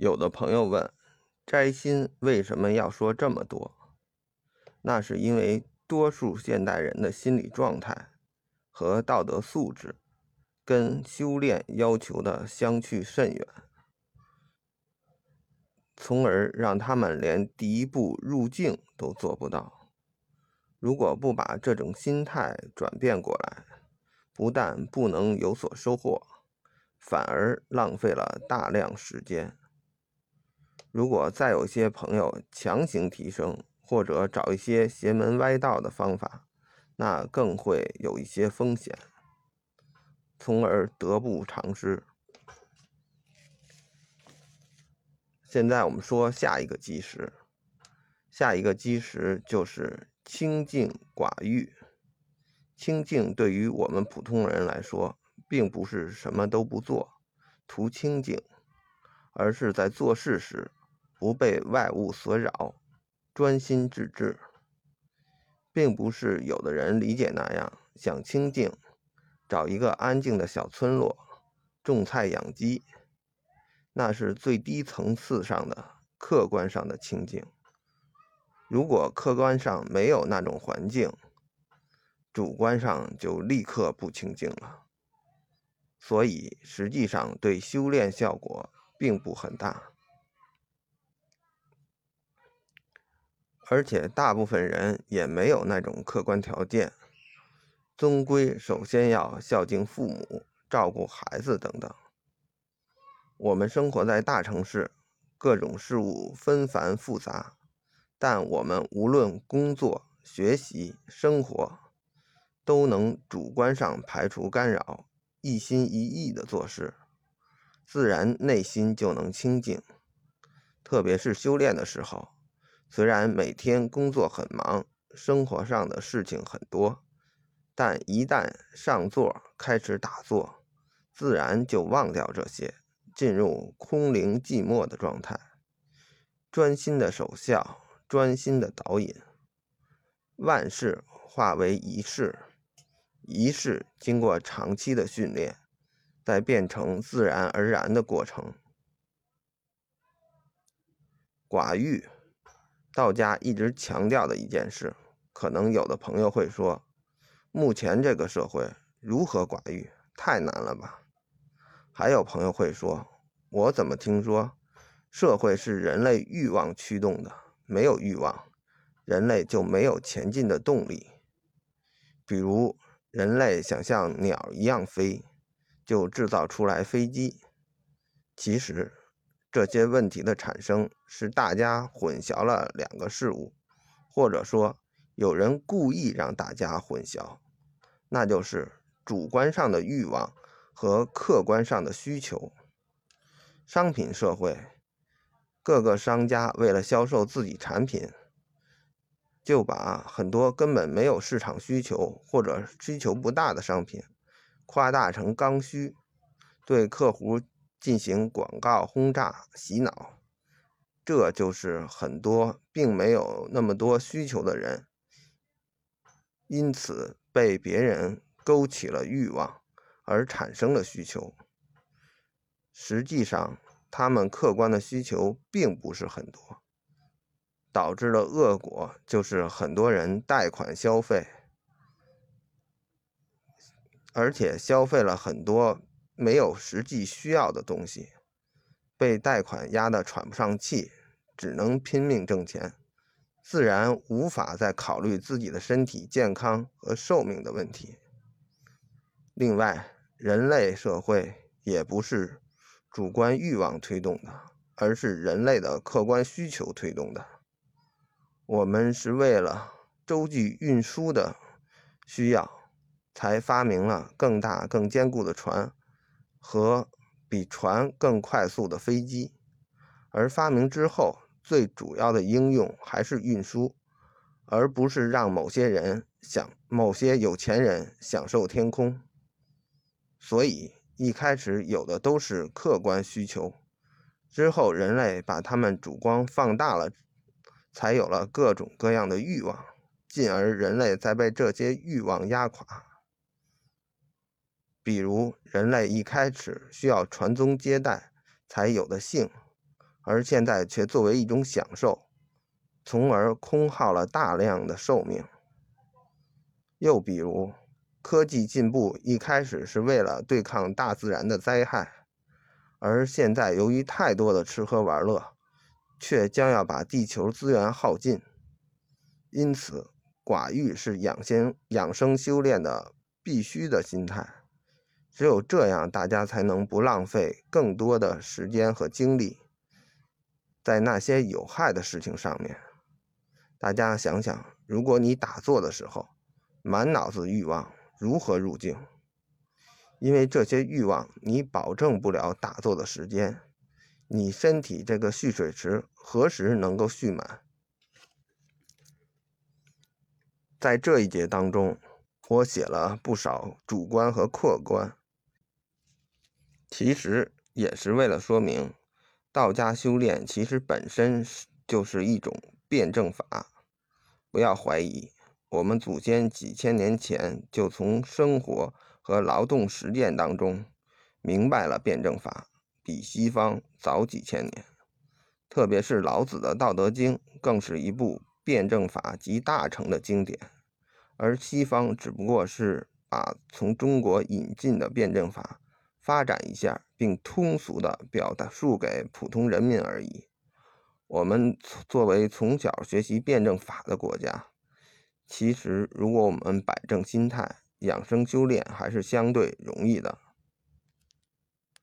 有的朋友问：摘心为什么要说这么多？那是因为多数现代人的心理状态和道德素质跟修炼要求的相去甚远，从而让他们连第一步入境都做不到。如果不把这种心态转变过来，不但不能有所收获，反而浪费了大量时间。如果再有些朋友强行提升，或者找一些邪门歪道的方法，那更会有一些风险，从而得不偿失。现在我们说下一个基石，下一个基石就是清净寡欲。清净对于我们普通人来说，并不是什么都不做，图清净，而是在做事时。不被外物所扰，专心致志，并不是有的人理解那样。想清静，找一个安静的小村落，种菜养鸡，那是最低层次上的客观上的清静。如果客观上没有那种环境，主观上就立刻不清静了。所以，实际上对修炼效果并不很大。而且大部分人也没有那种客观条件，终归首先要孝敬父母、照顾孩子等等。我们生活在大城市，各种事物纷繁复杂，但我们无论工作、学习、生活，都能主观上排除干扰，一心一意的做事，自然内心就能清静。特别是修炼的时候。虽然每天工作很忙，生活上的事情很多，但一旦上座开始打坐，自然就忘掉这些，进入空灵寂寞的状态，专心的守孝，专心的导引，万事化为一事，一事经过长期的训练，再变成自然而然的过程，寡欲。道家一直强调的一件事，可能有的朋友会说：“目前这个社会如何寡欲？太难了吧？”还有朋友会说：“我怎么听说社会是人类欲望驱动的？没有欲望，人类就没有前进的动力。比如人类想像鸟一样飞，就制造出来飞机。其实。”这些问题的产生是大家混淆了两个事物，或者说有人故意让大家混淆，那就是主观上的欲望和客观上的需求。商品社会，各个商家为了销售自己产品，就把很多根本没有市场需求或者需求不大的商品夸大成刚需，对客户。进行广告轰炸、洗脑，这就是很多并没有那么多需求的人，因此被别人勾起了欲望而产生了需求。实际上，他们客观的需求并不是很多，导致的恶果就是很多人贷款消费，而且消费了很多。没有实际需要的东西，被贷款压得喘不上气，只能拼命挣钱，自然无法再考虑自己的身体健康和寿命的问题。另外，人类社会也不是主观欲望推动的，而是人类的客观需求推动的。我们是为了洲际运输的需要，才发明了更大、更坚固的船。和比船更快速的飞机，而发明之后最主要的应用还是运输，而不是让某些人享某些有钱人享受天空。所以一开始有的都是客观需求，之后人类把他们主观放大了，才有了各种各样的欲望，进而人类再被这些欲望压垮。比如，人类一开始需要传宗接代才有的性，而现在却作为一种享受，从而空耗了大量的寿命。又比如，科技进步一开始是为了对抗大自然的灾害，而现在由于太多的吃喝玩乐，却将要把地球资源耗尽。因此，寡欲是养生养生修炼的必须的心态。只有这样，大家才能不浪费更多的时间和精力在那些有害的事情上面。大家想想，如果你打坐的时候满脑子欲望，如何入静？因为这些欲望，你保证不了打坐的时间。你身体这个蓄水池何时能够蓄满？在这一节当中，我写了不少主观和客观，其实也是为了说明，道家修炼其实本身就是一种辩证法。不要怀疑，我们祖先几千年前就从生活和劳动实践当中明白了辩证法，比西方早几千年。特别是老子的《道德经》，更是一部。辩证法集大成的经典，而西方只不过是把从中国引进的辩证法发展一下，并通俗的表达述给普通人民而已。我们作为从小学习辩证法的国家，其实如果我们摆正心态，养生修炼还是相对容易的。